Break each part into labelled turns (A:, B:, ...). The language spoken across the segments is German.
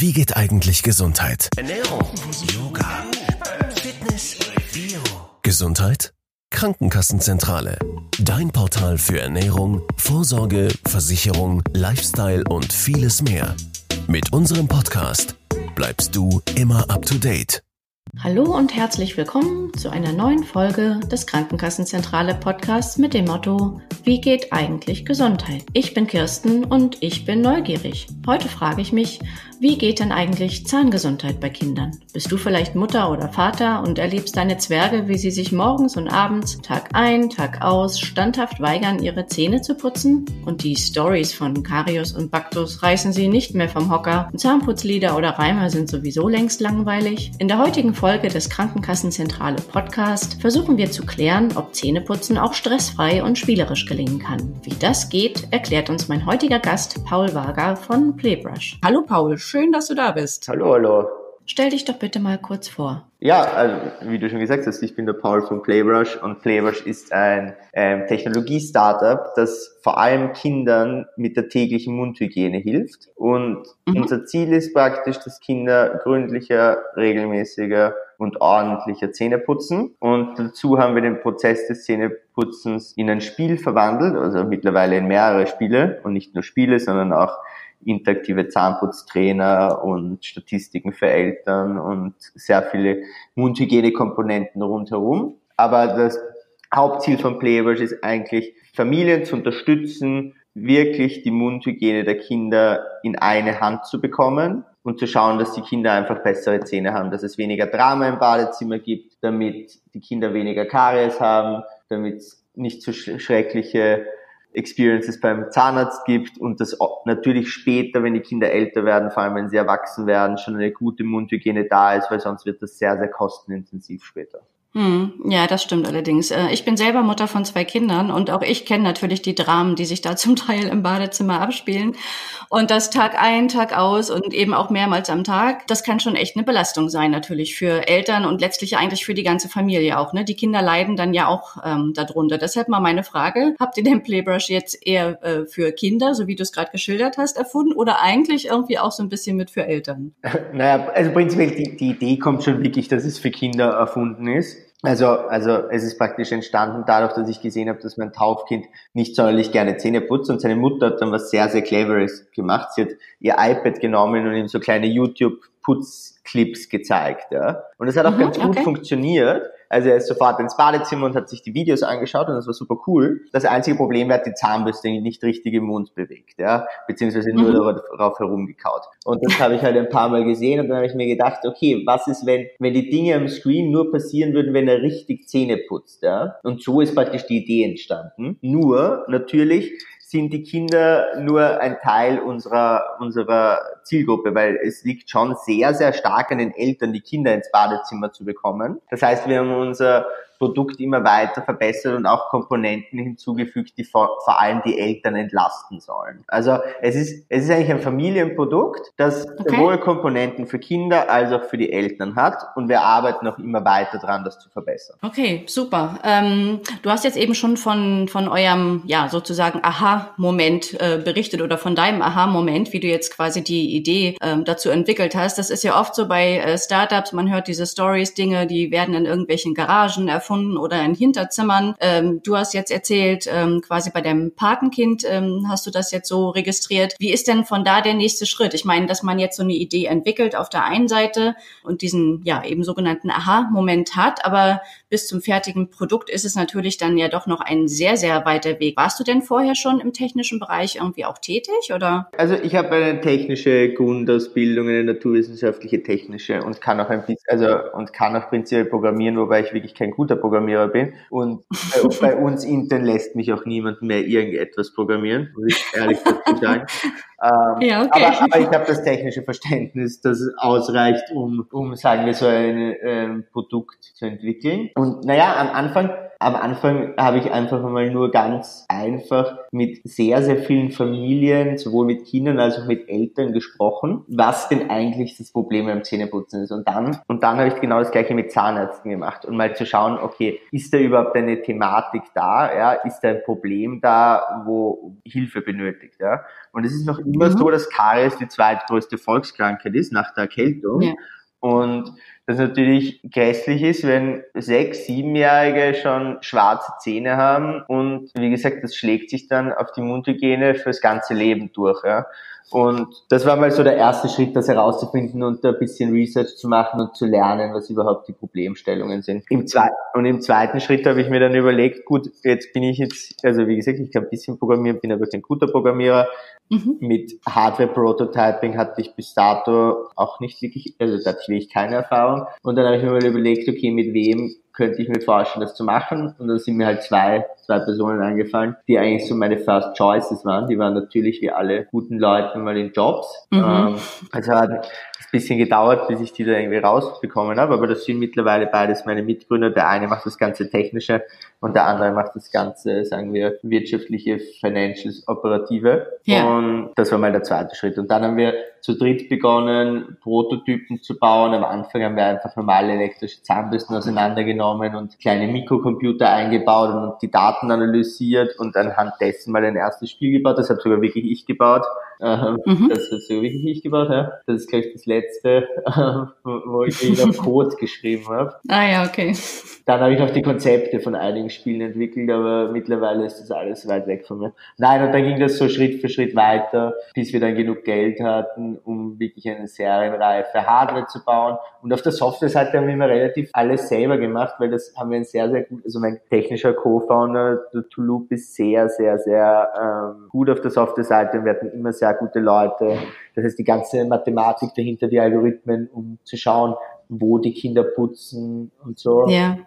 A: Wie geht eigentlich Gesundheit? Ernährung, Yoga, Fitness, Bio. Gesundheit? Krankenkassenzentrale. Dein Portal für Ernährung, Vorsorge, Versicherung, Lifestyle und vieles mehr. Mit unserem Podcast bleibst du immer up to date.
B: Hallo und herzlich willkommen zu einer neuen Folge des Krankenkassenzentrale Podcasts mit dem Motto Wie geht eigentlich Gesundheit? Ich bin Kirsten und ich bin neugierig. Heute frage ich mich, wie geht denn eigentlich Zahngesundheit bei Kindern? Bist du vielleicht Mutter oder Vater und erlebst deine Zwerge, wie sie sich morgens und abends, Tag ein, Tag aus, standhaft weigern, ihre Zähne zu putzen? Und die Stories von Karius und Baktus reißen sie nicht mehr vom Hocker. Zahnputzlieder oder Reimer sind sowieso längst langweilig. In der heutigen Folge des Krankenkassenzentrale Podcast versuchen wir zu klären, ob Zähneputzen auch stressfrei und spielerisch gelingen kann. Wie das geht, erklärt uns mein heutiger Gast Paul Wager von Playbrush. Hallo Paul, Schön, dass du da bist.
C: Hallo, hallo.
B: Stell dich doch bitte mal kurz vor.
C: Ja, also, wie du schon gesagt hast, ich bin der Paul von Playbrush und Playbrush ist ein ähm, Technologie-Startup, das vor allem Kindern mit der täglichen Mundhygiene hilft. Und mhm. unser Ziel ist praktisch, dass Kinder gründlicher, regelmäßiger und ordentlicher Zähne putzen. Und dazu haben wir den Prozess des Zähneputzens in ein Spiel verwandelt, also mittlerweile in mehrere Spiele und nicht nur Spiele, sondern auch interaktive Zahnputztrainer und Statistiken für Eltern und sehr viele Mundhygienekomponenten rundherum. Aber das Hauptziel von Playwash ist eigentlich, Familien zu unterstützen, wirklich die Mundhygiene der Kinder in eine Hand zu bekommen und zu schauen, dass die Kinder einfach bessere Zähne haben, dass es weniger Drama im Badezimmer gibt, damit die Kinder weniger Karies haben, damit es nicht so schreckliche Experiences beim Zahnarzt gibt und das natürlich später, wenn die Kinder älter werden, vor allem wenn sie erwachsen werden, schon eine gute Mundhygiene da ist, weil sonst wird das sehr, sehr kostenintensiv später.
B: Hm, ja, das stimmt allerdings. Äh, ich bin selber Mutter von zwei Kindern und auch ich kenne natürlich die Dramen, die sich da zum Teil im Badezimmer abspielen. Und das Tag ein, Tag aus und eben auch mehrmals am Tag, das kann schon echt eine Belastung sein natürlich für Eltern und letztlich eigentlich für die ganze Familie auch. Ne? Die Kinder leiden dann ja auch ähm, darunter. Deshalb mal meine Frage, habt ihr den Playbrush jetzt eher äh, für Kinder, so wie du es gerade geschildert hast, erfunden oder eigentlich irgendwie auch so ein bisschen mit für Eltern?
C: Naja, also prinzipiell die, die Idee kommt schon wirklich, dass es für Kinder erfunden ist. Also, also es ist praktisch entstanden dadurch, dass ich gesehen habe, dass mein Taufkind nicht sonderlich gerne Zähne putzt und seine Mutter hat dann was sehr, sehr Cleveres gemacht. Sie hat ihr iPad genommen und ihm so kleine YouTube-Putzclips gezeigt. Ja. Und das hat auch mhm, ganz gut okay. funktioniert. Also er ist sofort ins Badezimmer und hat sich die Videos angeschaut und das war super cool. Das einzige Problem war, die Zahnbürste nicht richtig im Mund bewegt, ja, beziehungsweise nur mhm. darauf herumgekaut. Und das habe ich halt ein paar Mal gesehen und dann habe ich mir gedacht, okay, was ist, wenn, wenn die Dinge am Screen nur passieren würden, wenn er richtig Zähne putzt, ja? Und so ist praktisch die Idee entstanden. Nur, natürlich, sind die Kinder nur ein Teil unserer, unserer Zielgruppe, weil es liegt schon sehr, sehr stark an den Eltern, die Kinder ins Badezimmer zu bekommen. Das heißt, wir haben unser Produkt immer weiter verbessert und auch Komponenten hinzugefügt, die vor, vor allem die Eltern entlasten sollen. Also es ist, es ist eigentlich ein Familienprodukt, das okay. sowohl Komponenten für Kinder als auch für die Eltern hat und wir arbeiten auch immer weiter dran, das zu verbessern.
B: Okay, super. Ähm, du hast jetzt eben schon von, von eurem, ja, sozusagen Aha-Moment äh, berichtet oder von deinem Aha-Moment, wie du jetzt quasi die Idee ähm, dazu entwickelt hast. Das ist ja oft so bei äh, Startups, man hört diese Stories, Dinge, die werden in irgendwelchen Garagen erfunden oder in Hinterzimmern. Ähm, du hast jetzt erzählt, ähm, quasi bei deinem Patenkind ähm, hast du das jetzt so registriert. Wie ist denn von da der nächste Schritt? Ich meine, dass man jetzt so eine Idee entwickelt auf der einen Seite und diesen ja eben sogenannten Aha-Moment hat, aber bis zum fertigen Produkt ist es natürlich dann ja doch noch ein sehr, sehr weiter Weg. Warst du denn vorher schon im technischen Bereich irgendwie auch tätig oder?
C: Also ich habe eine technische Grundausbildung, eine naturwissenschaftliche technische und kann auch ein bisschen, also und kann auch prinzipiell programmieren, wobei ich wirklich kein guter Programmierer bin. Und bei, bei uns intern lässt mich auch niemand mehr irgendetwas programmieren, muss ich ehrlich dazu sagen. Ähm, ja, okay. aber, aber ich habe das technische Verständnis, das ausreicht, um, um sagen wir so ein ähm, Produkt zu entwickeln. Und naja, am Anfang am Anfang habe ich einfach mal nur ganz einfach mit sehr, sehr vielen Familien, sowohl mit Kindern als auch mit Eltern gesprochen, was denn eigentlich das Problem beim Zähneputzen ist. Und dann, und dann habe ich genau das gleiche mit Zahnärzten gemacht und mal zu schauen, okay, ist da überhaupt eine Thematik da? Ja, ist da ein Problem da, wo Hilfe benötigt? Ja? Und es ist noch immer mhm. so, dass Karies die zweitgrößte Volkskrankheit ist nach der Erkältung. Ja. Und das natürlich grässlich ist, wenn sechs, siebenjährige schon schwarze Zähne haben und wie gesagt, das schlägt sich dann auf die Mundhygiene fürs ganze Leben durch. Ja. Und das war mal so der erste Schritt, das herauszufinden und ein bisschen Research zu machen und zu lernen, was überhaupt die Problemstellungen sind. Im zweiten, und im zweiten Schritt habe ich mir dann überlegt, gut, jetzt bin ich jetzt, also wie gesagt, ich kann ein bisschen programmieren, bin aber kein guter Programmierer. Mhm. Mit Hardware-Prototyping hatte ich bis dato auch nicht wirklich, also da hatte ich wirklich keine Erfahrung. Und dann habe ich mir mal überlegt, okay, mit wem könnte ich mir vorstellen, das zu machen. Und dann sind mir halt zwei, zwei Personen eingefallen, die eigentlich so meine First Choices waren. Die waren natürlich wie alle guten Leute mal in Jobs. Mhm. Ähm, also hat ein bisschen gedauert, bis ich die da irgendwie rausbekommen habe, aber das sind mittlerweile beides meine Mitgründer. Der eine macht das ganze Technische und der andere macht das ganze, sagen wir, wirtschaftliche, Financials, Operative. Ja. Und das war mal der zweite Schritt. Und dann haben wir zu dritt begonnen, Prototypen zu bauen. Am Anfang haben wir einfach normale elektrische Zahnbürsten auseinandergenommen und kleine Mikrocomputer eingebaut und die Daten analysiert und anhand dessen mal ein erstes Spiel gebaut. Das habe sogar wirklich ich gebaut. Ähm, mhm. Das hat sogar wirklich ich gebaut, ja. Das ist gleich das letzte, wo ich wieder Code geschrieben habe.
B: Ah ja, okay.
C: Dann habe ich auch die Konzepte von einigen Spielen entwickelt, aber mittlerweile ist das alles weit weg von mir. Nein, und dann ging das so Schritt für Schritt weiter, bis wir dann genug Geld hatten, um wirklich eine serienreife Hardware zu bauen. Und auf der Software-Seite haben wir immer relativ alles selber gemacht, weil das haben wir ein sehr, sehr gut, also mein technischer Co-Founder, der Toulouse, ist sehr, sehr, sehr ähm, gut auf der Software-Seite und wir hatten immer sehr gute Leute. Das heißt, die ganze Mathematik dahinter, die Algorithmen, um zu schauen, wo die Kinder putzen und so. Ja.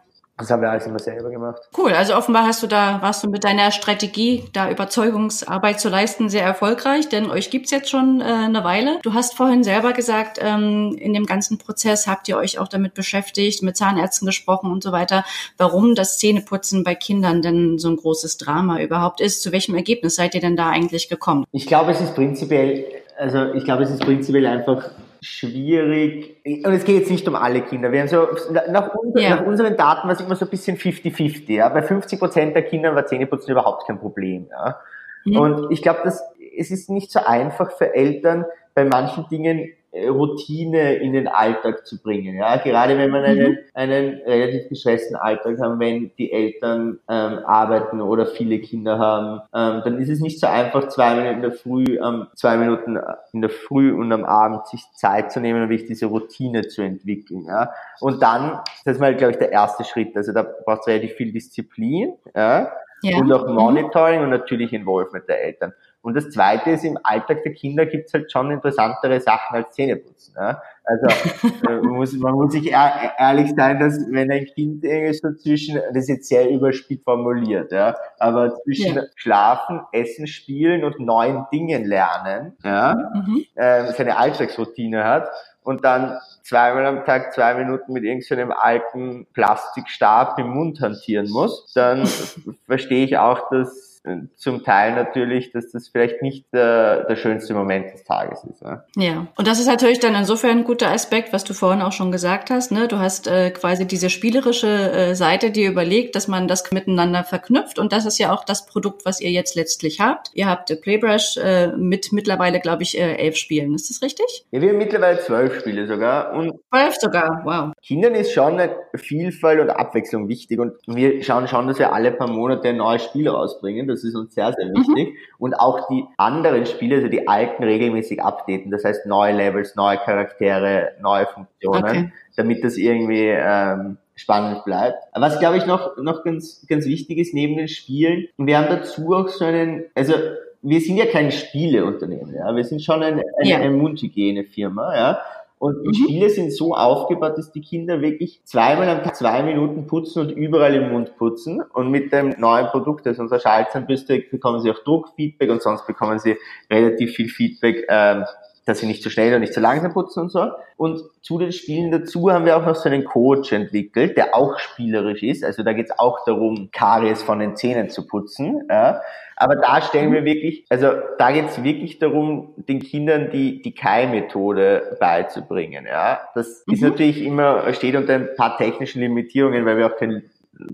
C: Das haben wir alles immer selber gemacht.
B: Cool, also offenbar hast du da, warst du mit deiner Strategie, da Überzeugungsarbeit zu leisten, sehr erfolgreich, denn euch gibt's jetzt schon äh, eine Weile. Du hast vorhin selber gesagt, ähm, in dem ganzen Prozess habt ihr euch auch damit beschäftigt, mit Zahnärzten gesprochen und so weiter, warum das Zähneputzen bei Kindern denn so ein großes Drama überhaupt ist. Zu welchem Ergebnis seid ihr denn da eigentlich gekommen?
C: Ich glaube, es ist prinzipiell, also ich glaube, es ist prinzipiell einfach schwierig. Und es geht jetzt nicht um alle Kinder. Wir haben so, nach, unser, ja. nach unseren Daten war es immer so ein bisschen 50-50. Ja? Bei 50 Prozent der Kinder war Zähneputzen überhaupt kein Problem. Ja? Mhm. Und ich glaube, es ist nicht so einfach für Eltern, bei manchen Dingen Routine in den Alltag zu bringen. Ja, gerade wenn man einen, mhm. einen relativ gestressten Alltag haben, wenn die Eltern ähm, arbeiten oder viele Kinder haben, ähm, dann ist es nicht so einfach, zwei Minuten in der Früh, ähm, zwei Minuten in der Früh und am Abend sich Zeit zu nehmen und wirklich diese Routine zu entwickeln. Ja, und dann, das ist mal, glaube ich, der erste Schritt. Also da braucht es relativ viel Disziplin. Ja, ja. und auch mhm. Monitoring und natürlich Involvement der Eltern. Und das Zweite ist, im Alltag der Kinder gibt's halt schon interessantere Sachen als Zähneputzen. Ja? Also äh, man, muss, man muss sich ehrlich sein, dass wenn ein Kind irgendwie so zwischen, das ist jetzt sehr überspitzt formuliert, ja, aber zwischen ja. Schlafen, Essen, Spielen und neuen Dingen lernen, ja, mhm. äh, seine Alltagsroutine hat und dann zweimal am Tag zwei Minuten mit irgendeinem so alten Plastikstab im Mund hantieren muss, dann verstehe ich auch, dass zum Teil natürlich, dass das vielleicht nicht der, der schönste Moment des Tages ist.
B: Ja. ja, und das ist natürlich dann insofern ein guter Aspekt, was du vorhin auch schon gesagt hast. Ne? Du hast äh, quasi diese spielerische äh, Seite dir überlegt, dass man das miteinander verknüpft und das ist ja auch das Produkt, was ihr jetzt letztlich habt. Ihr habt äh, Playbrush äh, mit mittlerweile, glaube ich, äh, elf Spielen. Ist das richtig?
C: Ja, wir haben mittlerweile zwölf Spiele sogar.
B: Und zwölf sogar, wow.
C: Kindern ist schon eine Vielfalt und Abwechslung wichtig und wir schauen schon, dass wir alle paar Monate ein neues Spiel rausbringen das ist uns sehr, sehr mhm. wichtig. Mhm. Und auch die anderen Spiele, also die alten, regelmäßig updaten. Das heißt, neue Levels, neue Charaktere, neue Funktionen, okay. damit das irgendwie ähm, spannend bleibt. Was, glaube ich, noch, noch ganz, ganz wichtig ist neben den Spielen, wir haben dazu auch so einen, also wir sind ja kein Spieleunternehmen, ja. Wir sind schon eine, eine, ja. eine Mundhygienefirma, ja. Und die mhm. Spiele sind so aufgebaut, dass die Kinder wirklich zweimal am Tag zwei Minuten putzen und überall im Mund putzen. Und mit dem neuen Produkt, also unserer Schaltzahnbürste, bekommen sie auch Druckfeedback und sonst bekommen sie relativ viel Feedback, ähm, dass sie nicht zu so schnell und nicht zu so langsam putzen und so. Und zu den Spielen dazu haben wir auch noch so einen Coach entwickelt, der auch spielerisch ist. Also da geht es auch darum, Karies von den Zähnen zu putzen. Ja. Aber da stellen wir wirklich, also da geht es wirklich darum, den Kindern die, die Kai-Methode beizubringen. Ja. Das mhm. ist natürlich immer, steht unter ein paar technischen Limitierungen, weil wir auch kein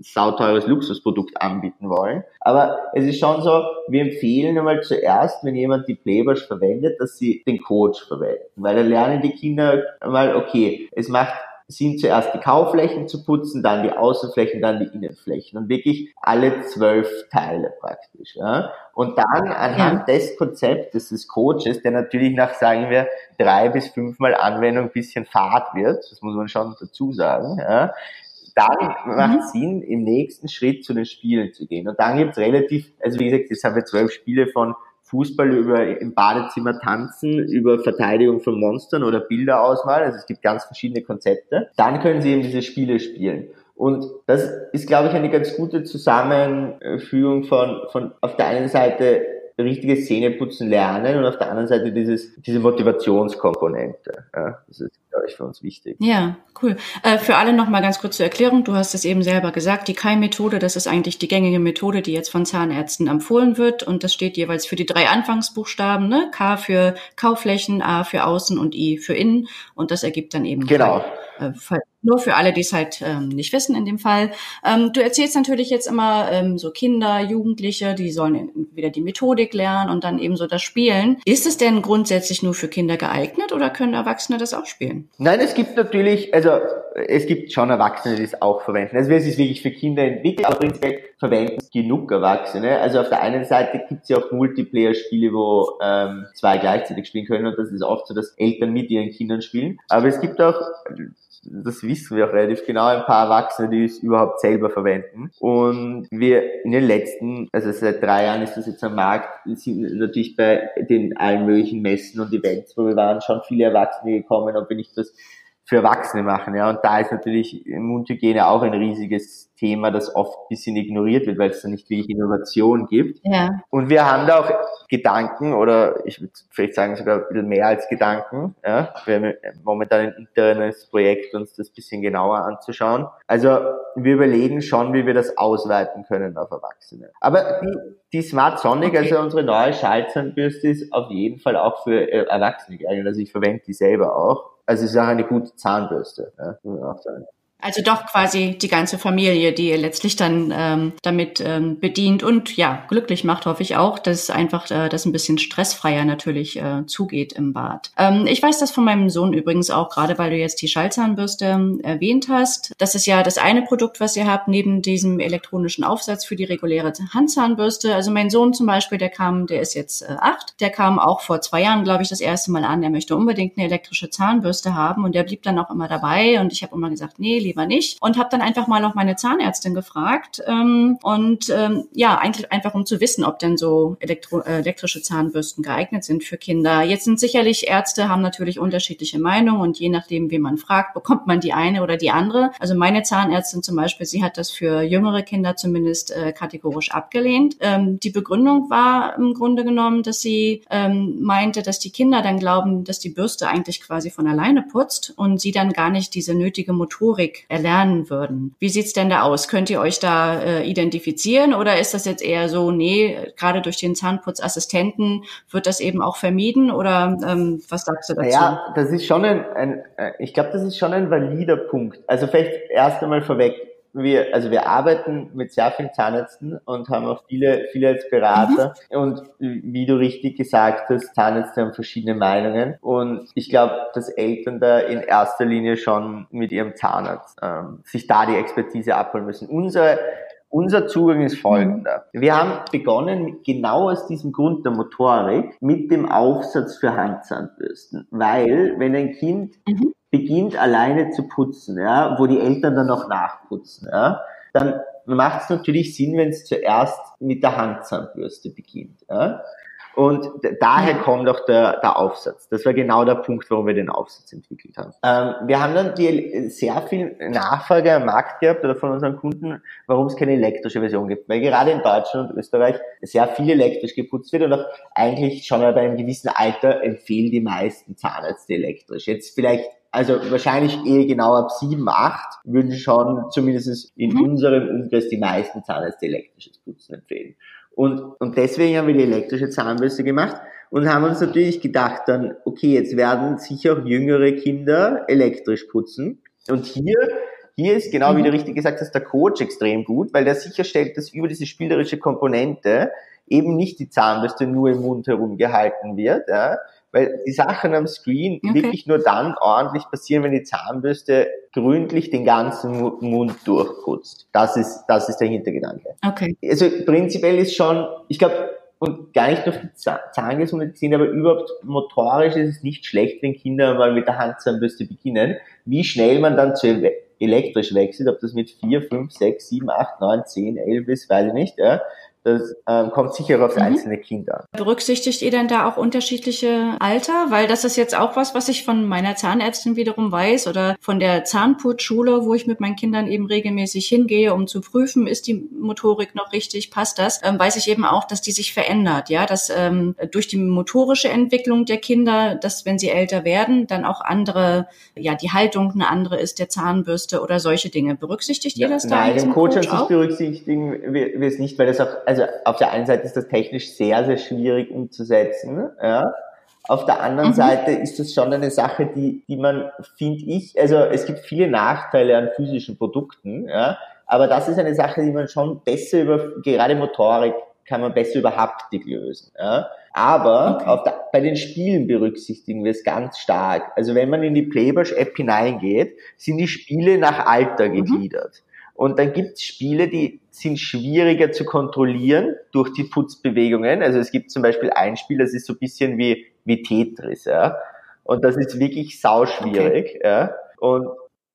C: sauteures Luxusprodukt anbieten wollen. Aber es ist schon so, wir empfehlen einmal zuerst, wenn jemand die Playwash verwendet, dass sie den Coach verwenden. Weil da lernen die Kinder mal, okay, es macht sind zuerst die Kauflächen zu putzen, dann die Außenflächen, dann die Innenflächen und wirklich alle zwölf Teile praktisch. Ja. Und dann anhand ja. des Konzeptes des Coaches, der natürlich nach, sagen wir, drei bis fünfmal Anwendung ein bisschen fad wird, das muss man schon dazu sagen, ja, dann mhm. macht es Sinn, im nächsten Schritt zu den Spielen zu gehen. Und dann gibt's relativ, also wie gesagt, jetzt haben wir zwölf Spiele von Fußball über im Badezimmer tanzen, über Verteidigung von Monstern oder Bilderauswahl. Also es gibt ganz verschiedene Konzepte. Dann können Sie eben diese Spiele spielen. Und das ist, glaube ich, eine ganz gute Zusammenführung von, von auf der einen Seite richtiges Zähneputzen lernen und auf der anderen Seite dieses, diese Motivationskomponente. Ja, das ist, glaube ich, für uns wichtig.
B: Ja, cool. Äh, für alle nochmal ganz kurz zur Erklärung. Du hast es eben selber gesagt, die Kai-Methode, das ist eigentlich die gängige Methode, die jetzt von Zahnärzten empfohlen wird. Und das steht jeweils für die drei Anfangsbuchstaben, ne? K für Kauflächen, A für Außen und I für Innen. Und das ergibt dann eben
C: genau.
B: Fall, äh, nur für alle, die es halt ähm, nicht wissen in dem Fall. Ähm, du erzählst natürlich jetzt immer ähm, so Kinder, Jugendliche, die sollen wieder die Methodik lernen und dann eben so das Spielen. Ist es denn grundsätzlich nur für Kinder geeignet oder können Erwachsene das auch spielen?
C: Nein, es gibt natürlich, also es gibt schon Erwachsene, die es auch verwenden. Also es ist wirklich für Kinder entwickelt, aber prinzipiell verwenden es genug Erwachsene. Also auf der einen Seite gibt es ja auch Multiplayer-Spiele, wo ähm, zwei gleichzeitig spielen können und das ist oft so, dass Eltern mit ihren Kindern spielen. Aber es gibt auch das wissen wir auch relativ genau, ein paar Erwachsene, die es überhaupt selber verwenden. Und wir in den letzten, also seit drei Jahren ist das jetzt am Markt, sind natürlich bei den allen möglichen Messen und Events, wo wir waren, schon viele Erwachsene gekommen, ob wir nicht das für Erwachsene machen. Ja, und da ist natürlich Mundhygiene auch ein riesiges Thema, das oft ein bisschen ignoriert wird, weil es da nicht wirklich Innovation gibt. Ja. Und wir haben da auch Gedanken oder ich würde vielleicht sagen sogar ein bisschen mehr als Gedanken. Ja. Wir haben momentan ein internes Projekt, uns das ein bisschen genauer anzuschauen. Also wir überlegen schon, wie wir das ausweiten können auf Erwachsene. Aber die, die Smart Sonic, okay. also unsere neue Schaltzahnbürste, ist auf jeden Fall auch für äh, Erwachsene geeignet. Also ich verwende die selber auch. Also es ist auch eine gute Zahnbürste, ja,
B: Also doch quasi die ganze Familie, die ihr letztlich dann ähm, damit ähm, bedient und ja, glücklich macht, hoffe ich auch, dass einfach äh, das ein bisschen stressfreier natürlich äh, zugeht im Bad. Ähm, ich weiß das von meinem Sohn übrigens auch, gerade weil du jetzt die Schallzahnbürste ähm, erwähnt hast. Das ist ja das eine Produkt, was ihr habt, neben diesem elektronischen Aufsatz für die reguläre Handzahnbürste. Also mein Sohn zum Beispiel, der kam, der ist jetzt äh, acht, der kam auch vor zwei Jahren, glaube ich, das erste Mal an, der möchte unbedingt eine elektrische Zahnbürste haben und der blieb dann auch immer dabei und ich habe immer gesagt, nee, lieber nicht. Und habe dann einfach mal noch meine Zahnärztin gefragt. Ähm, und ähm, ja, eigentlich einfach um zu wissen, ob denn so elektro äh, elektrische Zahnbürsten geeignet sind für Kinder. Jetzt sind sicherlich Ärzte, haben natürlich unterschiedliche Meinungen und je nachdem, wie man fragt, bekommt man die eine oder die andere. Also meine Zahnärztin zum Beispiel, sie hat das für jüngere Kinder zumindest äh, kategorisch abgelehnt. Ähm, die Begründung war im Grunde genommen, dass sie ähm, meinte, dass die Kinder dann glauben, dass die Bürste eigentlich quasi von alleine putzt und sie dann gar nicht diese nötige Motorik erlernen würden. Wie sieht's denn da aus? Könnt ihr euch da äh, identifizieren oder ist das jetzt eher so, nee, gerade durch den Zahnputzassistenten wird das eben auch vermieden oder ähm, was sagst du dazu?
C: Ja, das ist schon ein, ein äh, ich glaube, das ist schon ein valider Punkt. Also vielleicht erst einmal vorweg, wir, also wir arbeiten mit sehr vielen Zahnärzten und haben auch viele, viele als Berater. Mhm. Und wie du richtig gesagt hast, Zahnärzte haben verschiedene Meinungen. Und ich glaube, dass Eltern da in erster Linie schon mit ihrem Zahnarzt ähm, sich da die Expertise abholen müssen. Unsere unser Zugang ist folgender. Wir haben begonnen, genau aus diesem Grund der Motorik, mit dem Aufsatz für Handzahnbürsten. Weil, wenn ein Kind mhm beginnt alleine zu putzen, ja, wo die Eltern dann noch nachputzen, ja, dann macht es natürlich Sinn, wenn es zuerst mit der Handzahnbürste beginnt. Ja. Und daher kommt auch der, der Aufsatz. Das war genau der Punkt, warum wir den Aufsatz entwickelt haben. Ähm, wir haben dann die, sehr viel Nachfrage am Markt gehabt oder von unseren Kunden, warum es keine elektrische Version gibt. Weil gerade in Deutschland und Österreich sehr viel elektrisch geputzt wird und auch eigentlich schon bei einem gewissen Alter empfehlen die meisten Zahnärzte elektrisch. Jetzt vielleicht also wahrscheinlich eher genau ab 7, 8 würden schon zumindest in mhm. unserem Umkreis die meisten Zahnärzte elektrisches Putzen empfehlen. Und, und deswegen haben wir die elektrische Zahnbürste gemacht und haben uns natürlich gedacht dann, okay, jetzt werden sicher auch jüngere Kinder elektrisch putzen. Und hier hier ist genau, mhm. wie du richtig gesagt hast, der Coach extrem gut, weil der sicherstellt, dass über diese spielerische Komponente eben nicht die Zahnbürste nur im Mund herumgehalten wird, ja, weil die Sachen am Screen okay. wirklich nur dann ordentlich passieren, wenn die Zahnbürste gründlich den ganzen Mund durchputzt. Das ist, das ist der Hintergedanke.
B: Okay.
C: Also prinzipiell ist schon, ich glaube, und gar nicht auf die Zahngesundheit aber überhaupt motorisch ist es nicht schlecht, wenn Kinder mal mit der Handzahnbürste beginnen. Wie schnell man dann zu elektrisch wechselt, ob das mit 4, 5, 6, 7, 8, 9, 10, 11 ist, weiß ich nicht. Ja. Das ähm, kommt sicher aufs mhm. einzelne Kind an.
B: Berücksichtigt ihr denn da auch unterschiedliche Alter? Weil das ist jetzt auch was, was ich von meiner Zahnärztin wiederum weiß oder von der Zahnputzschule, wo ich mit meinen Kindern eben regelmäßig hingehe, um zu prüfen, ist die Motorik noch richtig, passt das? Ähm, weiß ich eben auch, dass die sich verändert, ja, dass ähm, durch die motorische Entwicklung der Kinder, dass wenn sie älter werden, dann auch andere, ja, die Haltung eine andere ist der Zahnbürste oder solche Dinge. Berücksichtigt
C: ja,
B: ihr das
C: da? Nein, im Coach, Coach berücksichtigen wir, wir es nicht, weil das auch also auf der einen Seite ist das technisch sehr, sehr schwierig umzusetzen, ja. Auf der anderen mhm. Seite ist das schon eine Sache, die, die man, finde ich, also es gibt viele Nachteile an physischen Produkten, ja, aber das ist eine Sache, die man schon besser über, gerade Motorik kann man besser über Haptik lösen. Ja. Aber okay. der, bei den Spielen berücksichtigen wir es ganz stark. Also wenn man in die Playbash-App hineingeht, sind die Spiele nach Alter mhm. gegliedert. Mhm. Und dann gibt es Spiele, die sind schwieriger zu kontrollieren durch die Putzbewegungen. Also es gibt zum Beispiel ein Spiel, das ist so ein bisschen wie, wie Tetris, ja. Und das ist wirklich sauschwierig, okay. ja. Und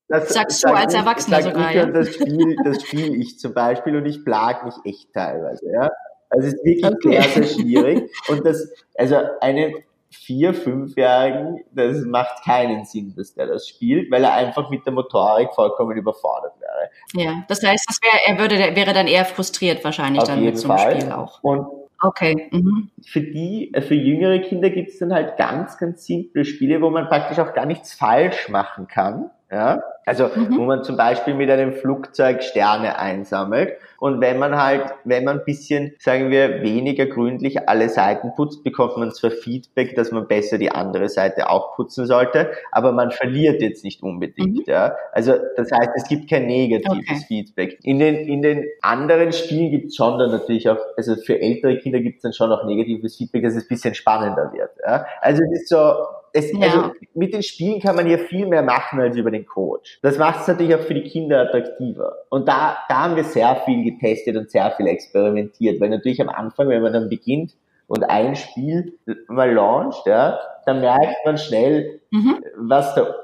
B: das sagst du als Erwachsener sogar,
C: ja? Das Spiel, das spiele ich zum Beispiel und ich plag mich echt teilweise, ja. Also es ist wirklich okay. sehr, sehr schwierig. Und das, also eine vier, fünfjährigen, das macht keinen Sinn, dass der das spielt, weil er einfach mit der Motorik vollkommen überfordert wäre.
B: Ja, das heißt, das wär, er würde, wäre dann eher frustriert wahrscheinlich Auf dann mit so einem Fall. Spiel auch.
C: Und Okay. Mhm. Für die, äh, für jüngere Kinder gibt es dann halt ganz, ganz simple Spiele, wo man praktisch auch gar nichts falsch machen kann. Ja? Also mhm. wo man zum Beispiel mit einem Flugzeug Sterne einsammelt und wenn man halt, wenn man ein bisschen, sagen wir, weniger gründlich alle Seiten putzt, bekommt man zwar Feedback, dass man besser die andere Seite auch putzen sollte, aber man verliert jetzt nicht unbedingt. Mhm. Ja? Also das heißt, es gibt kein negatives okay. Feedback. In den, in den anderen Spielen gibt es schon dann natürlich auch, also für ältere Kinder gibt es dann schon auch negatives Feedback, dass es ein bisschen spannender wird. Ja? Also es ist so, es, ja. also mit den Spielen kann man ja viel mehr machen als über den Coach. Das macht es natürlich auch für die Kinder attraktiver. Und da, da haben wir sehr viel getestet und sehr viel experimentiert, weil natürlich am Anfang, wenn man dann beginnt und ein Spiel mal launcht, ja, dann merkt man schnell, mhm. was der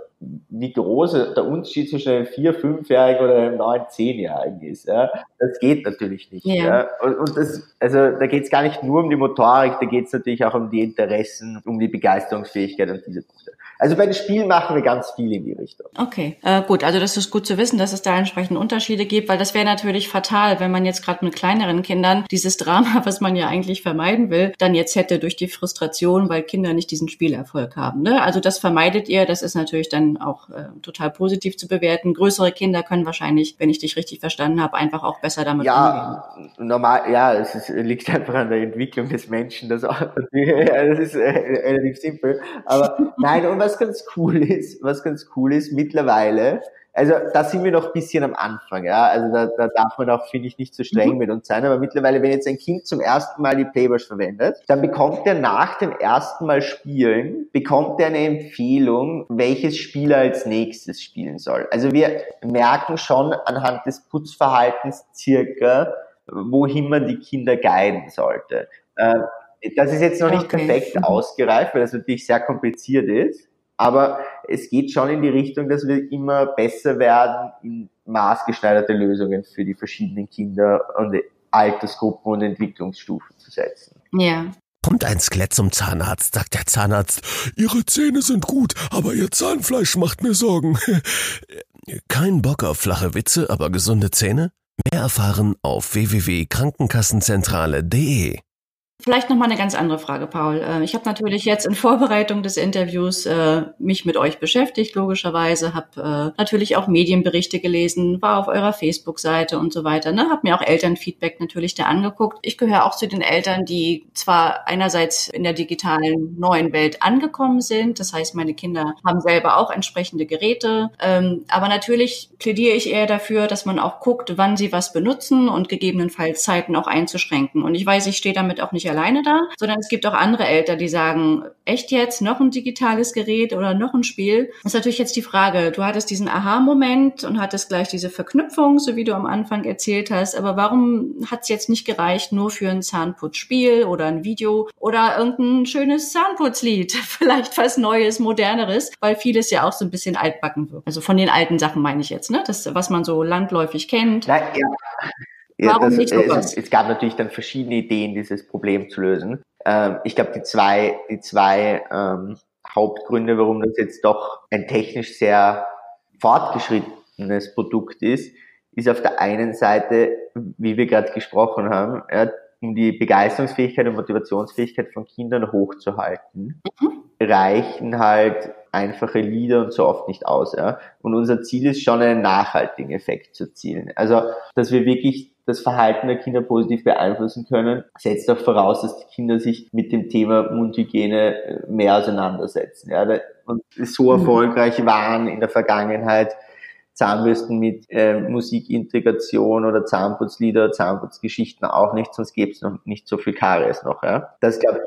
C: wie groß der Unterschied zwischen einem vier-, fünfjährigen oder einem neun-, zehnjährigen ist. Ja. Das geht natürlich nicht. Ja. ja. Und, und das, also da geht es gar nicht nur um die Motorik, da geht es natürlich auch um die Interessen, um die Begeisterungsfähigkeit und diese Punkte. Also bei den Spielen machen wir ganz viel in die Richtung.
B: Okay, äh, gut. Also das ist gut zu wissen, dass es da entsprechend Unterschiede gibt, weil das wäre natürlich fatal, wenn man jetzt gerade mit kleineren Kindern dieses Drama, was man ja eigentlich vermeiden will, dann jetzt hätte durch die Frustration, weil Kinder nicht diesen Spielerfolg haben. Ne? Also das vermeidet ihr. Das ist natürlich dann auch äh, total positiv zu bewerten. Größere Kinder können wahrscheinlich, wenn ich dich richtig verstanden habe, einfach auch besser damit
C: ja, umgehen. Normal, ja, es ist, liegt einfach an der Entwicklung des Menschen. Das, auch, das ist äh, relativ simpel. Aber nein, und was was ganz cool ist, was ganz cool ist mittlerweile, also da sind wir noch ein bisschen am Anfang, ja. Also da, da darf man auch, finde ich, nicht so streng mhm. mit uns sein. Aber mittlerweile, wenn jetzt ein Kind zum ersten Mal die Playwash verwendet, dann bekommt er nach dem ersten Mal spielen, bekommt er eine Empfehlung, welches Spiel er als nächstes spielen soll. Also wir merken schon anhand des Putzverhaltens circa, wohin man die Kinder guiden sollte. Äh, das ist jetzt noch nicht okay. perfekt mhm. ausgereift, weil das natürlich sehr kompliziert ist. Aber es geht schon in die Richtung, dass wir immer besser werden, in maßgeschneiderte Lösungen für die verschiedenen Kinder und Altersgruppen und Entwicklungsstufen zu setzen.
B: Ja.
A: Kommt ein Skelett zum Zahnarzt, sagt der Zahnarzt, Ihre Zähne sind gut, aber Ihr Zahnfleisch macht mir Sorgen. Kein Bock auf flache Witze, aber gesunde Zähne? Mehr erfahren auf www.krankenkassenzentrale.de
B: Vielleicht noch mal eine ganz andere Frage, Paul. Äh, ich habe natürlich jetzt in Vorbereitung des Interviews äh, mich mit euch beschäftigt, logischerweise, habe äh, natürlich auch Medienberichte gelesen, war auf eurer Facebook-Seite und so weiter, ne? habe mir auch Elternfeedback natürlich da angeguckt. Ich gehöre auch zu den Eltern, die zwar einerseits in der digitalen neuen Welt angekommen sind, das heißt, meine Kinder haben selber auch entsprechende Geräte, ähm, aber natürlich plädiere ich eher dafür, dass man auch guckt, wann sie was benutzen und gegebenenfalls Zeiten auch einzuschränken. Und ich weiß, ich stehe damit auch nicht alleine da, sondern es gibt auch andere Eltern, die sagen, echt jetzt noch ein digitales Gerät oder noch ein Spiel? Das ist natürlich jetzt die Frage. Du hattest diesen Aha-Moment und hattest gleich diese Verknüpfung, so wie du am Anfang erzählt hast. Aber warum hat es jetzt nicht gereicht, nur für ein Zahnputzspiel oder ein Video oder irgendein schönes Zahnputzlied? Vielleicht was Neues, Moderneres, weil vieles ja auch so ein bisschen altbacken wird. Also von den alten Sachen meine ich jetzt, ne? Das, was man so landläufig kennt.
C: Na, ja. Warum das, nicht? Es, es, gab natürlich dann verschiedene Ideen, dieses Problem zu lösen. Ähm, ich glaube, die zwei, die zwei ähm, Hauptgründe, warum das jetzt doch ein technisch sehr fortgeschrittenes Produkt ist, ist auf der einen Seite, wie wir gerade gesprochen haben, ja, um die Begeisterungsfähigkeit und Motivationsfähigkeit von Kindern hochzuhalten, mhm. reichen halt einfache Lieder und so oft nicht aus. Ja? Und unser Ziel ist schon, einen nachhaltigen Effekt zu erzielen. Also, dass wir wirklich das Verhalten der Kinder positiv beeinflussen können, setzt auch voraus, dass die Kinder sich mit dem Thema Mundhygiene äh, mehr auseinandersetzen. Ja, und so mhm. erfolgreich waren in der Vergangenheit Zahnbürsten mit äh, Musikintegration oder Zahnputzlieder, Zahnputzgeschichten auch nicht, sonst gäbe es noch nicht so viel Karies noch. Ja? Das, glaub,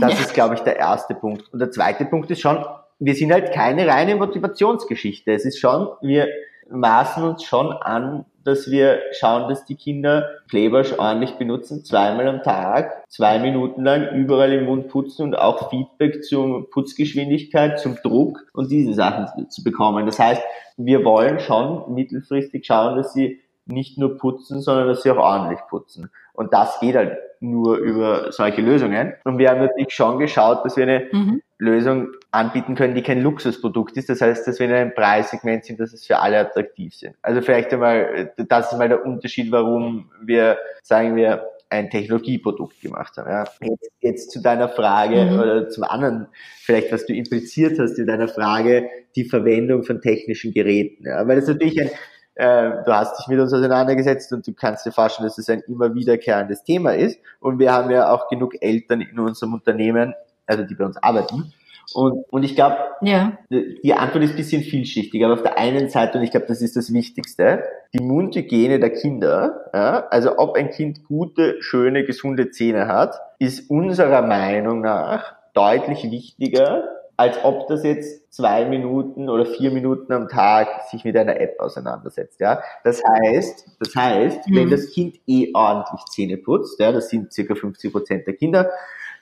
C: das ist, glaube ich, der erste Punkt. Und der zweite Punkt ist schon, wir sind halt keine reine Motivationsgeschichte. Es ist schon, wir maßen uns schon an, dass wir schauen, dass die Kinder Klebersch ordentlich benutzen, zweimal am Tag, zwei Minuten lang überall im Mund putzen und auch Feedback zur Putzgeschwindigkeit, zum Druck und diese Sachen zu bekommen. Das heißt, wir wollen schon mittelfristig schauen, dass sie nicht nur putzen, sondern dass sie auch ordentlich putzen. Und das geht halt nur über solche Lösungen. Und wir haben natürlich schon geschaut, dass wir eine mhm. Lösung anbieten können, die kein Luxusprodukt ist. Das heißt, dass wir in einem Preissegment sind, dass es für alle attraktiv sind. Also vielleicht einmal, das ist mal der Unterschied, warum wir, sagen wir, ein Technologieprodukt gemacht haben. Ja. Jetzt, jetzt zu deiner Frage mhm. oder zum anderen, vielleicht was du impliziert hast in deiner Frage, die Verwendung von technischen Geräten. Ja. Weil das natürlich ein, äh, du hast dich mit uns auseinandergesetzt und du kannst dir vorstellen, dass es ein immer wiederkehrendes Thema ist. Und wir haben ja auch genug Eltern in unserem Unternehmen, also die bei uns arbeiten. Und, und ich glaube, ja. die Antwort ist ein bisschen vielschichtig, aber auf der einen Seite, und ich glaube, das ist das Wichtigste, die Mundhygiene der Kinder, ja, also ob ein Kind gute, schöne, gesunde Zähne hat, ist unserer Meinung nach deutlich wichtiger als ob das jetzt zwei Minuten oder vier Minuten am Tag sich mit einer App auseinandersetzt. Ja, das heißt, das heißt, mhm. wenn das Kind eh ordentlich Zähne putzt, ja, das sind circa 50 Prozent der Kinder,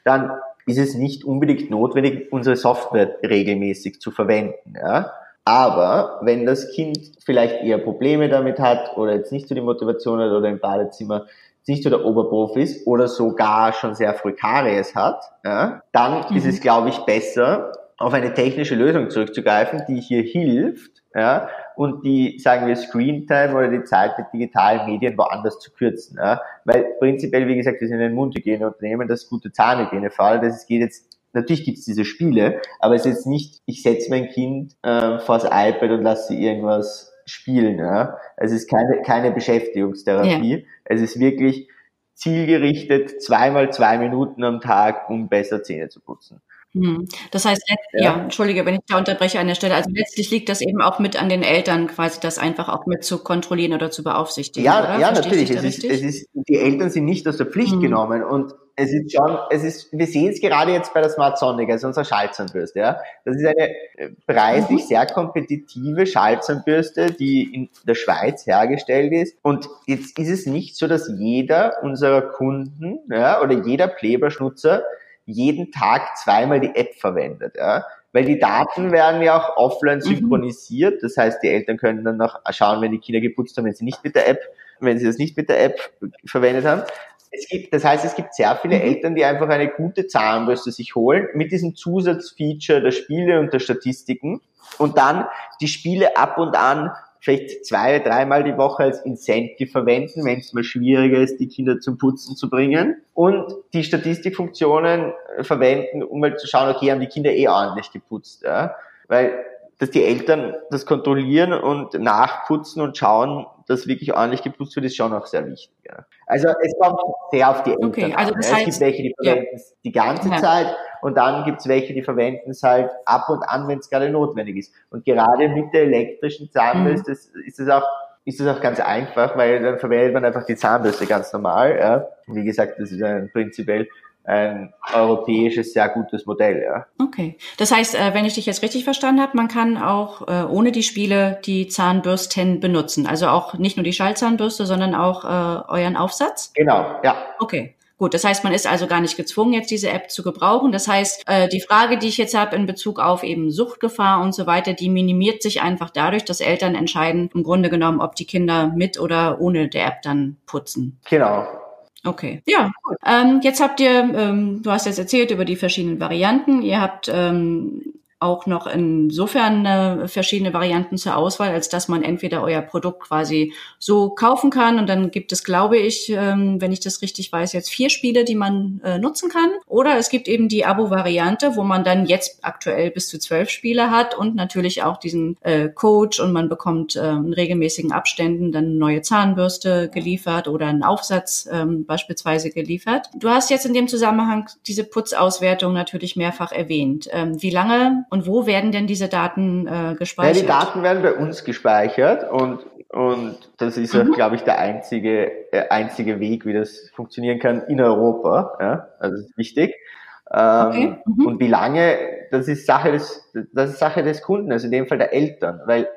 C: dann ist es nicht unbedingt notwendig, unsere Software regelmäßig zu verwenden. Ja. Aber wenn das Kind vielleicht eher Probleme damit hat oder jetzt nicht so die Motivation hat oder im Badezimmer nicht so der Oberprofi ist oder sogar schon sehr früh Karies hat, ja, dann mhm. ist es, glaube ich, besser, auf eine technische Lösung zurückzugreifen, die hier hilft, ja, und die, sagen wir, Screentime oder die Zeit mit digitalen Medien woanders zu kürzen. Ja. Weil prinzipiell, wie gesagt, wir sind ein Mundhygieneunternehmen, das gute Zahnhygiene fordert. Das geht jetzt Natürlich gibt's diese Spiele, aber es ist jetzt nicht, ich setze mein Kind äh, vors iPad und lasse sie irgendwas spielen. Ja? Es ist keine, keine Beschäftigungstherapie. Ja. Es ist wirklich zielgerichtet zweimal zwei Minuten am Tag, um besser Zähne zu putzen.
B: Hm. Das heißt, ja. ja. entschuldige, wenn ich da unterbreche an der Stelle. Also letztlich liegt das eben auch mit an den Eltern, quasi das einfach auch mit zu kontrollieren oder zu beaufsichtigen.
C: Ja, oder? ja, natürlich. Es ist, es ist, die Eltern sind nicht aus der Pflicht mhm. genommen und es ist schon, es ist, wir sehen es gerade jetzt bei der Smart Sonic, also unserer Schallzahnbürste, ja. Das ist eine äh, preislich mhm. sehr kompetitive Schallzahnbürste, die in der Schweiz hergestellt ist. Und jetzt ist es nicht so, dass jeder unserer Kunden, ja, oder jeder Pleberschnutzer jeden Tag zweimal die App verwendet. Ja? Weil die Daten werden ja auch offline mhm. synchronisiert. Das heißt, die Eltern können dann noch schauen, wenn die Kinder geputzt haben, wenn sie nicht mit der App, wenn sie das nicht mit der App verwendet haben. Es gibt, das heißt, es gibt sehr viele mhm. Eltern, die einfach eine gute Zahnbürste sich holen mit diesem Zusatzfeature der Spiele und der Statistiken und dann die Spiele ab und an vielleicht zwei, dreimal die Woche als Incentive verwenden, wenn es mal schwieriger ist, die Kinder zum Putzen zu bringen. Und die Statistikfunktionen verwenden, um mal zu schauen, okay, haben die Kinder eh ordentlich geputzt. Ja? Weil dass die Eltern das kontrollieren und nachputzen und schauen, dass wirklich ordentlich geputzt wird, ist schon auch sehr wichtig. Ja. Also es kommt sehr auf die Eltern
B: okay, also das
C: an.
B: Heißt,
C: es gibt welche, die verwenden ja. es die ganze ja. Zeit und dann gibt es welche, die verwenden es halt ab und an, wenn es gerade notwendig ist. Und gerade mit der elektrischen Zahnbürste mhm. ist es auch ist es auch ganz einfach, weil dann verwendet man einfach die Zahnbürste ganz normal. Ja. Wie gesagt, das ist ein prinzipiell ein europäisches sehr gutes Modell, ja.
B: Okay. Das heißt, äh, wenn ich dich jetzt richtig verstanden habe, man kann auch äh, ohne die Spiele die Zahnbürsten benutzen. Also auch nicht nur die Schallzahnbürste, sondern auch äh, euren Aufsatz?
C: Genau, ja.
B: Okay. Gut, das heißt, man ist also gar nicht gezwungen, jetzt diese App zu gebrauchen. Das heißt, die Frage, die ich jetzt habe in Bezug auf eben Suchtgefahr und so weiter, die minimiert sich einfach dadurch, dass Eltern entscheiden, im Grunde genommen, ob die Kinder mit oder ohne der App dann putzen.
C: Genau,
B: Okay, ja. Gut. Ähm, jetzt habt ihr, ähm, du hast jetzt erzählt über die verschiedenen Varianten. Ihr habt ähm, auch noch insofern äh, verschiedene Varianten zur Auswahl, als dass man entweder euer Produkt quasi so kaufen kann und dann gibt es, glaube ich, ähm, wenn ich das richtig weiß, jetzt vier Spiele, die man äh, nutzen kann. Oder es gibt eben die Abo-Variante, wo man dann jetzt aktuell bis zu zwölf Spiele hat und natürlich auch diesen äh, Coach und man bekommt äh, in regelmäßigen Abständen dann neue Zahnbürste geliefert oder einen Aufsatz ähm, beispielsweise geliefert. Du hast jetzt in dem Zusammenhang diese Putzauswertung natürlich mehrfach erwähnt. Ähm, wie lange und wo werden denn diese Daten äh, gespeichert?
C: Ja, die Daten werden bei uns gespeichert und, und das ist mhm. glaube ich, der einzige, äh, einzige Weg, wie das funktionieren kann in Europa. Ja? Also das ist wichtig. Ähm, okay. Mhm. Und wie lange, das ist Sache des, das ist Sache des Kunden, also in dem Fall der Eltern, weil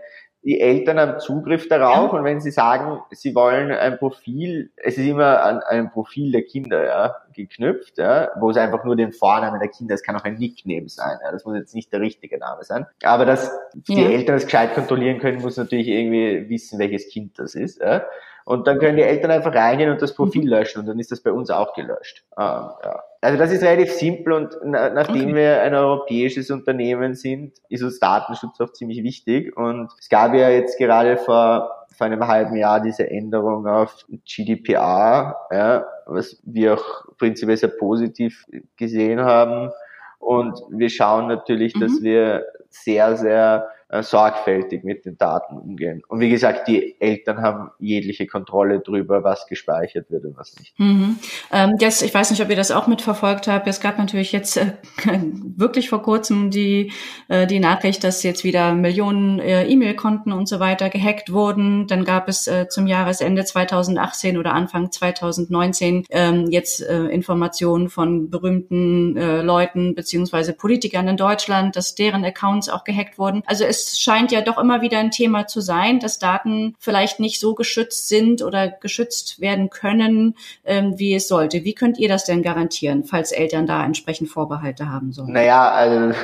C: die Eltern haben Zugriff darauf ja. und wenn sie sagen, sie wollen ein Profil, es ist immer an ein Profil der Kinder ja, geknüpft, ja, wo es einfach nur den Vornamen der Kinder, es kann auch ein Nickname sein, ja, das muss jetzt nicht der richtige Name sein. Aber dass die ja. Eltern es gescheit kontrollieren können, muss natürlich irgendwie wissen, welches Kind das ist. Ja. Und dann können die Eltern einfach reingehen und das Profil mhm. löschen und dann ist das bei uns auch gelöscht. Ähm, ja. Also das ist relativ simpel und na, nachdem okay. wir ein europäisches Unternehmen sind, ist uns Datenschutz auch ziemlich wichtig. Und es gab ja jetzt gerade vor, vor einem halben Jahr diese Änderung auf GDPR, ja, was wir auch prinzipiell sehr positiv gesehen haben. Und wir schauen natürlich, mhm. dass wir sehr, sehr sorgfältig mit den Daten umgehen. Und wie gesagt, die Eltern haben jegliche Kontrolle darüber, was gespeichert wird und was nicht.
B: Mhm. Ähm, jetzt, ich weiß nicht, ob ihr das auch mitverfolgt habt. Es gab natürlich jetzt äh, wirklich vor kurzem die, äh, die Nachricht, dass jetzt wieder Millionen äh, E-Mail-Konten und so weiter gehackt wurden. Dann gab es äh, zum Jahresende 2018 oder Anfang 2019 ähm, jetzt äh, Informationen von berühmten Leuten beziehungsweise Politikern in Deutschland, dass deren Accounts auch gehackt wurden. Also es scheint ja doch immer wieder ein Thema zu sein, dass Daten vielleicht nicht so geschützt sind oder geschützt werden können, ähm, wie es sollte. Wie könnt ihr das denn garantieren, falls Eltern da entsprechend Vorbehalte haben sollen?
C: Naja, also,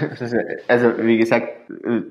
C: also wie gesagt,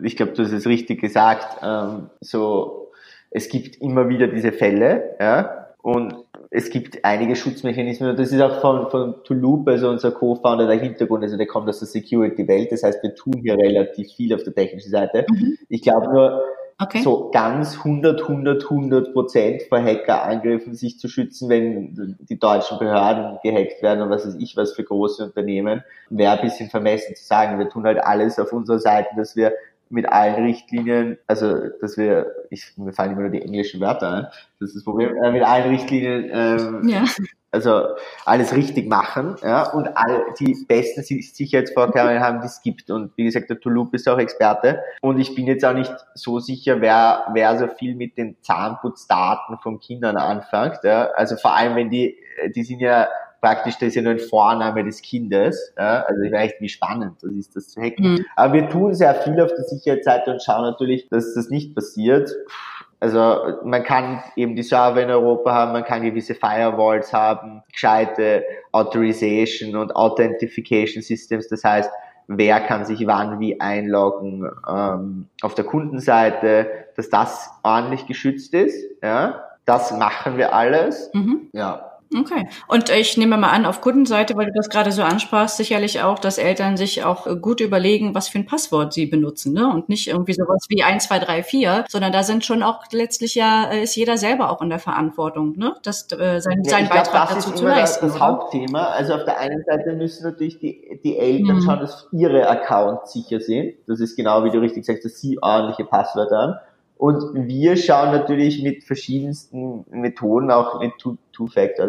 C: ich glaube, du hast es richtig gesagt. Ähm, so, es gibt immer wieder diese Fälle, ja, und es gibt einige Schutzmechanismen und das ist auch von, von Toulouse, also unser Co-Founder, der Hintergrund, also der kommt aus der Security-Welt, das heißt, wir tun hier relativ viel auf der technischen Seite. Mhm. Ich glaube nur, okay. so ganz 100, 100, 100 Prozent vor Hackerangriffen sich zu schützen, wenn die deutschen Behörden gehackt werden und was weiß ich was für große Unternehmen, wäre ein bisschen vermessen zu sagen. Wir tun halt alles auf unserer Seite, dass wir mit allen Richtlinien, also dass wir, ich, mir fallen immer nur die englischen Wörter ein, das ist das Problem, äh, mit allen Richtlinien, ähm, ja. also alles richtig machen, ja, und all die besten Sicherheitsvorkehrungen haben, die es gibt. Und wie gesagt, der Toulouse ist auch Experte. Und ich bin jetzt auch nicht so sicher, wer, wer so viel mit den Zahnputzdaten von Kindern anfängt. Ja. Also vor allem, wenn die, die sind ja praktisch, das ist ja nur ein Vorname des Kindes. Ja? Also ich weiß, wie spannend das ist, das zu hacken. Mhm. Aber wir tun sehr viel auf der Sicherheitsseite und schauen natürlich, dass das nicht passiert. Also man kann eben die Server in Europa haben, man kann gewisse Firewalls haben, gescheite Authorization und Authentification Systems. Das heißt, wer kann sich wann wie einloggen ähm, auf der Kundenseite, dass das ordentlich geschützt ist. Ja, das machen wir alles. Mhm. Ja,
B: Okay. Und ich nehme mal an, auf Kundenseite, weil du das gerade so ansprachst, sicherlich auch, dass Eltern sich auch gut überlegen, was für ein Passwort sie benutzen, ne? Und nicht irgendwie sowas wie 1, 2, 3, 4, sondern da sind schon auch letztlich ja, ist jeder selber auch in der Verantwortung, ne? Das, äh, sein, ja, seinen Beitrag
C: glaub,
B: dazu zu leisten.
C: Das, das Hauptthema. Also auf der einen Seite müssen natürlich die, die Eltern mhm. schauen, dass ihre Accounts sicher sind. Das ist genau, wie du richtig sagst, dass sie ordentliche Passwörter haben. Und wir schauen natürlich mit verschiedensten Methoden, auch mit Two-Factor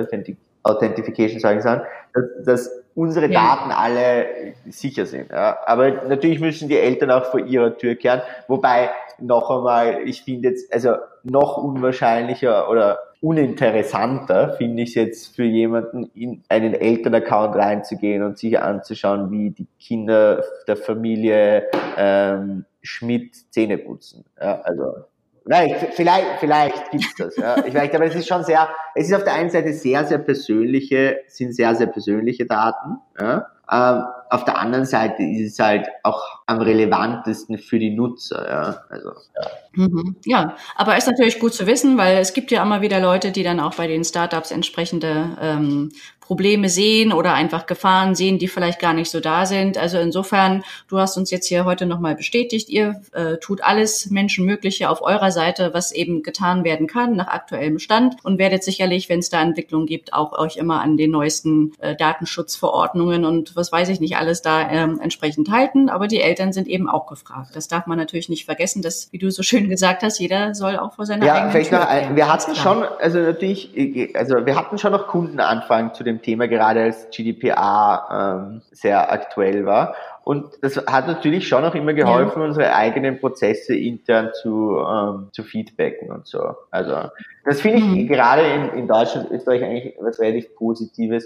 C: Authentification, sagen sagen, dass, dass unsere ja. Daten alle sicher sind. Ja. Aber natürlich müssen die Eltern auch vor ihrer Tür kehren. Wobei, noch einmal, ich finde jetzt, also noch unwahrscheinlicher oder uninteressanter finde ich es jetzt für jemanden, in einen Elternaccount reinzugehen und sich anzuschauen, wie die Kinder der Familie ähm, Schmidt Zähne putzen. Ja, also Vielleicht, vielleicht, vielleicht gibt's das. Ja. Ich weiß, aber es ist schon sehr, es ist auf der einen Seite sehr, sehr persönliche, sind sehr, sehr persönliche Daten. Ja. Ähm, auf der anderen Seite ist es halt auch am relevantesten für die Nutzer. Ja, also,
B: ja. Mhm. ja, aber ist natürlich gut zu wissen, weil es gibt ja immer wieder Leute, die dann auch bei den Startups entsprechende ähm, Probleme sehen oder einfach Gefahren sehen, die vielleicht gar nicht so da sind. Also insofern, du hast uns jetzt hier heute nochmal bestätigt, ihr äh, tut alles Menschenmögliche auf eurer Seite, was eben getan werden kann nach aktuellem Stand und werdet sicherlich, wenn es da Entwicklungen gibt, auch euch immer an den neuesten äh, Datenschutzverordnungen und was weiß ich nicht alles da ähm, entsprechend halten. Aber die Eltern sind eben auch gefragt. Das darf man natürlich nicht vergessen, dass, wie du so schön gesagt hast, jeder soll auch vor seiner
C: ja,
B: eigenen
C: vielleicht noch, ein, wir hatten schon, also natürlich, also wir hatten schon noch Kundenanfragen zu dem Thema, gerade als GDPR ähm, sehr aktuell war. Und das hat natürlich schon auch immer geholfen, ja. unsere eigenen Prozesse intern zu, ähm, zu feedbacken und so. Also das finde ich mhm. gerade in, in Deutschland, Österreich eigentlich was relativ Positives,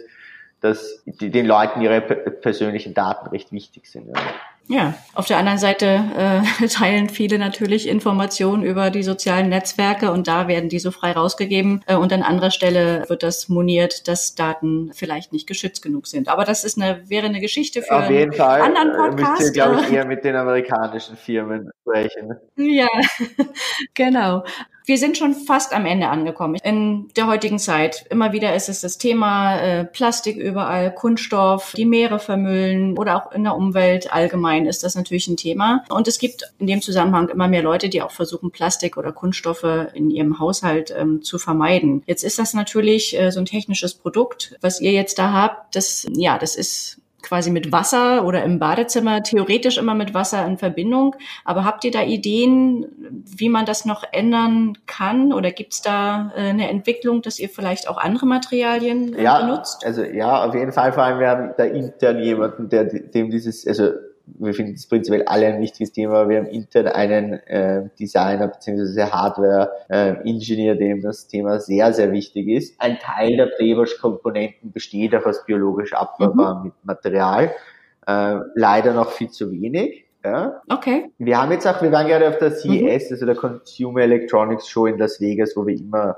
C: dass die, den Leuten ihre persönlichen Daten recht wichtig sind. Ja.
B: Ja, auf der anderen Seite äh, teilen viele natürlich Informationen über die sozialen Netzwerke und da werden die so frei rausgegeben äh, und an anderer Stelle wird das moniert, dass Daten vielleicht nicht geschützt genug sind. Aber das ist eine wäre eine Geschichte für
C: auf jeden
B: einen
C: Fall
B: anderen Podcast.
C: Müsst ihr, glaube ich, eher mit den amerikanischen Firmen sprechen.
B: Ja, genau. Wir sind schon fast am Ende angekommen in der heutigen Zeit. Immer wieder ist es das Thema äh, Plastik überall, Kunststoff, die Meere vermüllen oder auch in der Umwelt allgemein ist das natürlich ein Thema. Und es gibt in dem Zusammenhang immer mehr Leute, die auch versuchen, Plastik oder Kunststoffe in ihrem Haushalt ähm, zu vermeiden. Jetzt ist das natürlich äh, so ein technisches Produkt, was ihr jetzt da habt. Das, ja, das ist quasi mit Wasser oder im Badezimmer theoretisch immer mit Wasser in Verbindung. Aber habt ihr da Ideen, wie man das noch ändern kann? Oder gibt es da äh, eine Entwicklung, dass ihr vielleicht auch andere Materialien
C: äh, ja,
B: benutzt?
C: Also ja, auf jeden Fall. Vor allem wir haben da intern jemanden, der dem dieses, also wir finden das prinzipiell alle ein wichtiges Thema. Wir haben intern einen äh, Designer bzw. Hardware-Ingenieur, äh, dem das Thema sehr, sehr wichtig ist. Ein Teil der Playwash-Komponenten besteht auch aus biologisch abbaubarem mhm. Material. Äh, leider noch viel zu wenig. Ja.
B: Okay.
C: Wir haben jetzt auch, wir waren gerade auf der CES, mhm. also der Consumer Electronics Show in Las Vegas, wo wir immer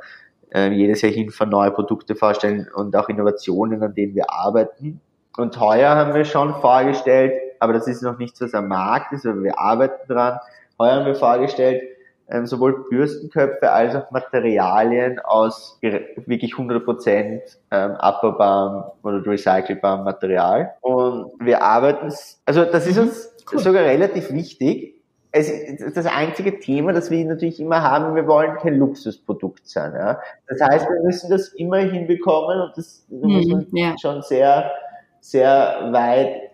C: äh, jedes Jahr hinfahren, neue Produkte vorstellen und auch Innovationen, an denen wir arbeiten. Und heuer haben wir schon vorgestellt, aber das ist noch nichts, was am Markt ist, aber wir arbeiten dran. Heuer haben wir vorgestellt, ähm, sowohl Bürstenköpfe als auch Materialien aus wirklich 100% ähm, abbaubarem oder recycelbarem Material. Und wir arbeiten, also das ist mhm. uns cool. sogar relativ wichtig. Es, das einzige Thema, das wir natürlich immer haben, wir wollen kein Luxusprodukt sein. Ja? Das heißt, wir müssen das immer hinbekommen und das mhm, muss man ja. schon sehr, sehr weit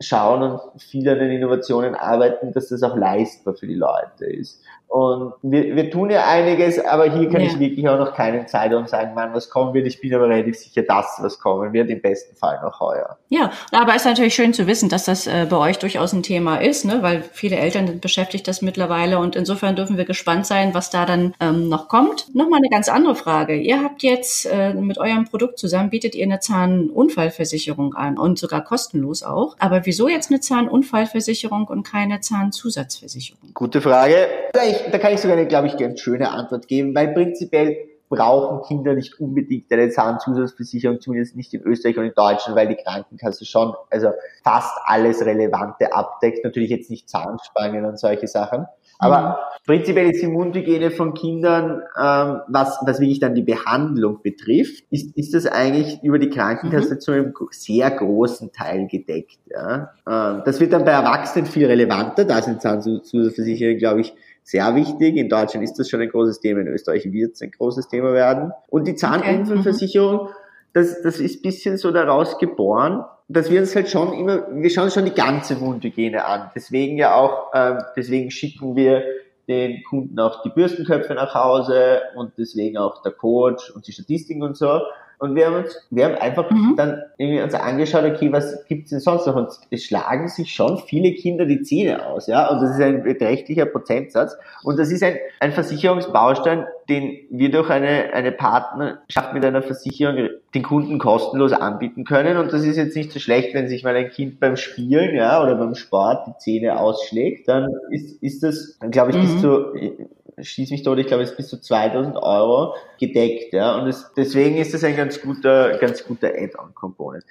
C: schauen und viel an den Innovationen arbeiten, dass das auch leistbar für die Leute ist. Und wir, wir tun ja einiges, aber hier kann ja. ich wirklich auch noch keinen Zeitraum sagen, wann was kommen wird. Ich bin aber relativ sicher, dass was kommen wird, im besten Fall noch heuer.
B: Ja, aber es ist natürlich schön zu wissen, dass das äh, bei euch durchaus ein Thema ist, ne? weil viele Eltern beschäftigt das mittlerweile und insofern dürfen wir gespannt sein, was da dann ähm, noch kommt. Nochmal eine ganz andere Frage. Ihr habt jetzt äh, mit eurem Produkt zusammen, bietet ihr eine Zahnunfallversicherung an und sogar kostenlos auch. Aber wieso jetzt eine Zahnunfallversicherung und keine Zahnzusatzversicherung?
C: Gute Frage. Da kann ich sogar eine, glaube ich, ganz schöne Antwort geben, weil prinzipiell brauchen Kinder nicht unbedingt eine Zahnzusatzversicherung, zumindest nicht in Österreich und in Deutschland, weil die Krankenkasse schon, also fast alles Relevante abdeckt. Natürlich jetzt nicht Zahnspangen und solche Sachen. Aber mhm. prinzipiell ist die Mundhygiene von Kindern, ähm, was, was wirklich dann die Behandlung betrifft, ist, ist das eigentlich über die Krankenkasse mhm. zu einem sehr großen Teil gedeckt. Ja? Ähm, das wird dann bei Erwachsenen viel relevanter, da sind Zahnzusatzversicherungen, glaube ich, sehr wichtig. In Deutschland ist das schon ein großes Thema, in Österreich wird es ein großes Thema werden. Und die Zahnunfallversicherung, okay. mhm. das, das ist bisschen so daraus geboren, dass wir uns halt schon immer, wir schauen schon die ganze Mundhygiene an. Deswegen ja auch, ähm, deswegen schicken wir den Kunden auch die Bürstenköpfe nach Hause und deswegen auch der Coach und die Statistiken und so. Und wir haben uns, wir haben einfach mhm. dann irgendwie uns angeschaut, okay, was gibt's denn sonst noch? Und es schlagen sich schon viele Kinder die Zähne aus, ja. Und das ist ein beträchtlicher Prozentsatz. Und das ist ein, ein Versicherungsbaustein, den wir durch eine, eine Partnerschaft mit einer Versicherung den Kunden kostenlos anbieten können. Und das ist jetzt nicht so schlecht, wenn sich mal ein Kind beim Spielen, ja, oder beim Sport die Zähne ausschlägt, dann ist, ist das, glaube ich, mhm. bis zu, schieß mich tot, ich glaube, es ist bis zu 2000 Euro gedeckt, ja, und es, deswegen ist das ein ganz guter, ganz guter Add-on-Component.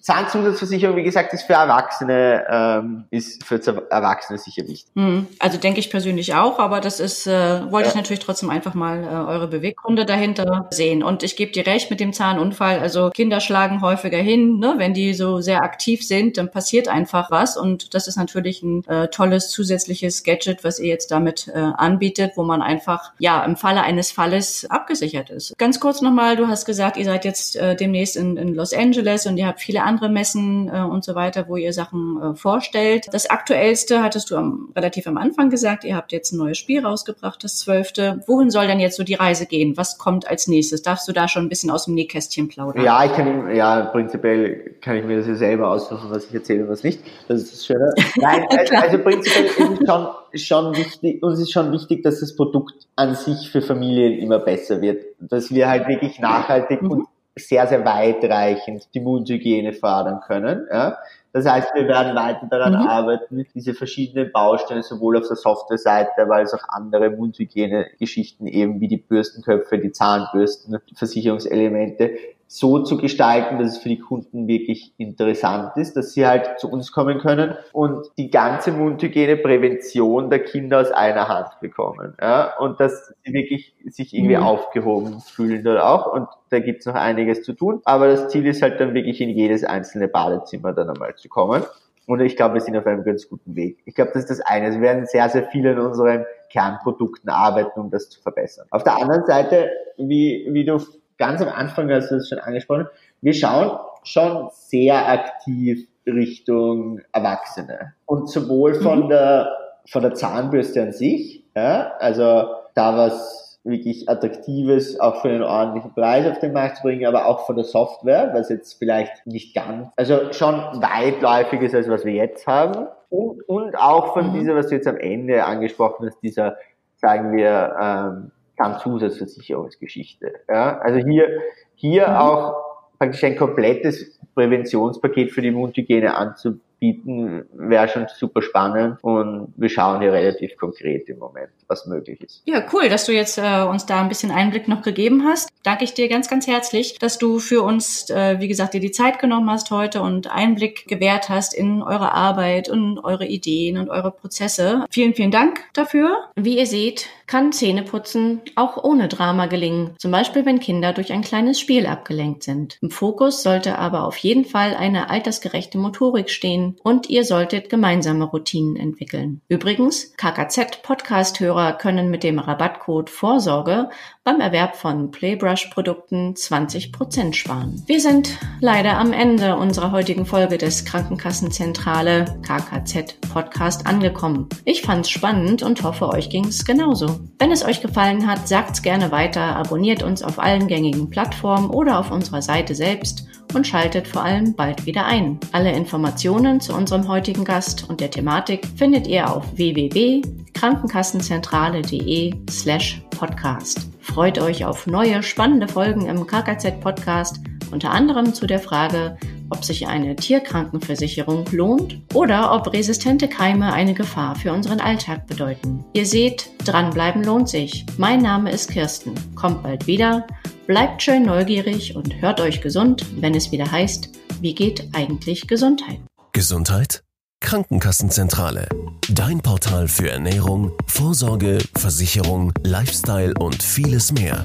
C: Zahnzusatzversicherung, wie gesagt, ist für Erwachsene, ähm, ist für Erwachsene sicher wichtig.
B: Hm, also denke ich persönlich auch, aber das ist, äh, wollte ja. ich natürlich trotzdem einfach mal äh, eure Beweggründe dahinter sehen. Und ich gebe dir recht mit dem Zahnunfall. Also Kinder schlagen häufiger hin, ne? wenn die so sehr aktiv sind, dann passiert einfach was. Und das ist natürlich ein äh, tolles zusätzliches Gadget, was ihr jetzt damit äh, anbietet, wo man einfach ja im Falle eines Falles abgesichert ist. Ganz kurz nochmal, du hast gesagt, ihr seid jetzt äh, demnächst in, in Los Angeles und ihr habt viele viele andere Messen äh, und so weiter, wo ihr Sachen äh, vorstellt. Das aktuellste hattest du am, relativ am Anfang gesagt, ihr habt jetzt ein neues Spiel rausgebracht, das zwölfte. Wohin soll denn jetzt so die Reise gehen? Was kommt als nächstes? Darfst du da schon ein bisschen aus dem Nähkästchen plaudern?
C: Ja, ich kann, ja, prinzipiell kann ich mir das ja selber aussuchen, was ich erzähle und was nicht. Das ist das Schöne. Nein, also, prinzipiell ist es schon, schon wichtig, uns ist schon wichtig, dass das Produkt an sich für Familien immer besser wird. Dass wir halt wirklich nachhaltig mhm. und sehr, sehr weitreichend die Mundhygiene fördern können. Ja. Das heißt, wir werden weiter daran mhm. arbeiten, diese verschiedenen Bausteine sowohl auf der Software-Seite, aber als auch andere Mundhygiene-Geschichten eben wie die Bürstenköpfe, die Zahnbürsten, Versicherungselemente so zu gestalten, dass es für die Kunden wirklich interessant ist, dass sie halt zu uns kommen können und die ganze Mundhygiene-Prävention der Kinder aus einer Hand bekommen. Ja? Und dass sie wirklich sich irgendwie mhm. aufgehoben fühlen dort auch. Und da gibt's noch einiges zu tun. Aber das Ziel ist halt dann wirklich in jedes einzelne Badezimmer dann einmal zu kommen. Und ich glaube, wir sind auf einem ganz guten Weg. Ich glaube, das ist das eine. Wir werden sehr, sehr viel an unseren Kernprodukten arbeiten, um das zu verbessern. Auf der anderen Seite, wie, wie du ganz am Anfang hast du es schon angesprochen, wir schauen schon sehr aktiv Richtung Erwachsene. Und sowohl von mhm. der, von der Zahnbürste an sich, ja, also da was wirklich Attraktives auch für einen ordentlichen Preis auf den Markt zu bringen, aber auch von der Software, was jetzt vielleicht nicht ganz, also schon weitläufig ist, als was wir jetzt haben. Und, und auch von mhm. dieser, was du jetzt am Ende angesprochen hast, dieser, sagen wir, ähm, Zahnzusatzversicherungsgeschichte. Ja? Also hier, hier mhm. auch praktisch ein komplettes Präventionspaket für die Mundhygiene anzubieten bieten, wäre schon super spannend und wir schauen hier relativ konkret im Moment, was möglich ist.
B: Ja, cool, dass du jetzt äh, uns da ein bisschen Einblick noch gegeben hast. Danke ich dir ganz, ganz herzlich, dass du für uns, äh, wie gesagt, dir die Zeit genommen hast heute und Einblick gewährt hast in eure Arbeit und eure Ideen und eure Prozesse. Vielen, vielen Dank dafür. Wie ihr seht, kann Zähneputzen auch ohne Drama gelingen, zum Beispiel wenn Kinder durch ein kleines Spiel abgelenkt sind. Im Fokus sollte aber auf jeden Fall eine altersgerechte Motorik stehen, und ihr solltet gemeinsame Routinen entwickeln. Übrigens, KKZ-Podcast-Hörer können mit dem Rabattcode Vorsorge beim Erwerb von Playbrush-Produkten 20% sparen. Wir sind leider am Ende unserer heutigen Folge des Krankenkassenzentrale KKZ Podcast angekommen. Ich fand's spannend und hoffe, euch ging's genauso. Wenn es euch gefallen hat, sagt's gerne weiter, abonniert uns auf allen gängigen Plattformen oder auf unserer Seite selbst und schaltet vor allem bald wieder ein. Alle Informationen zu unserem heutigen Gast und der Thematik findet ihr auf www.krankenkassenzentrale.de slash podcast. Freut euch auf neue spannende Folgen im KKZ Podcast, unter anderem zu der Frage, ob sich eine Tierkrankenversicherung lohnt oder ob resistente Keime eine Gefahr für unseren Alltag bedeuten. Ihr seht, dranbleiben lohnt sich. Mein Name ist Kirsten. Kommt bald wieder Bleibt schön neugierig und hört euch gesund, wenn es wieder heißt, wie geht eigentlich Gesundheit?
A: Gesundheit? Krankenkassenzentrale. Dein Portal für Ernährung, Vorsorge, Versicherung, Lifestyle und vieles mehr.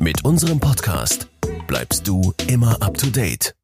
A: Mit unserem Podcast bleibst du immer up to date.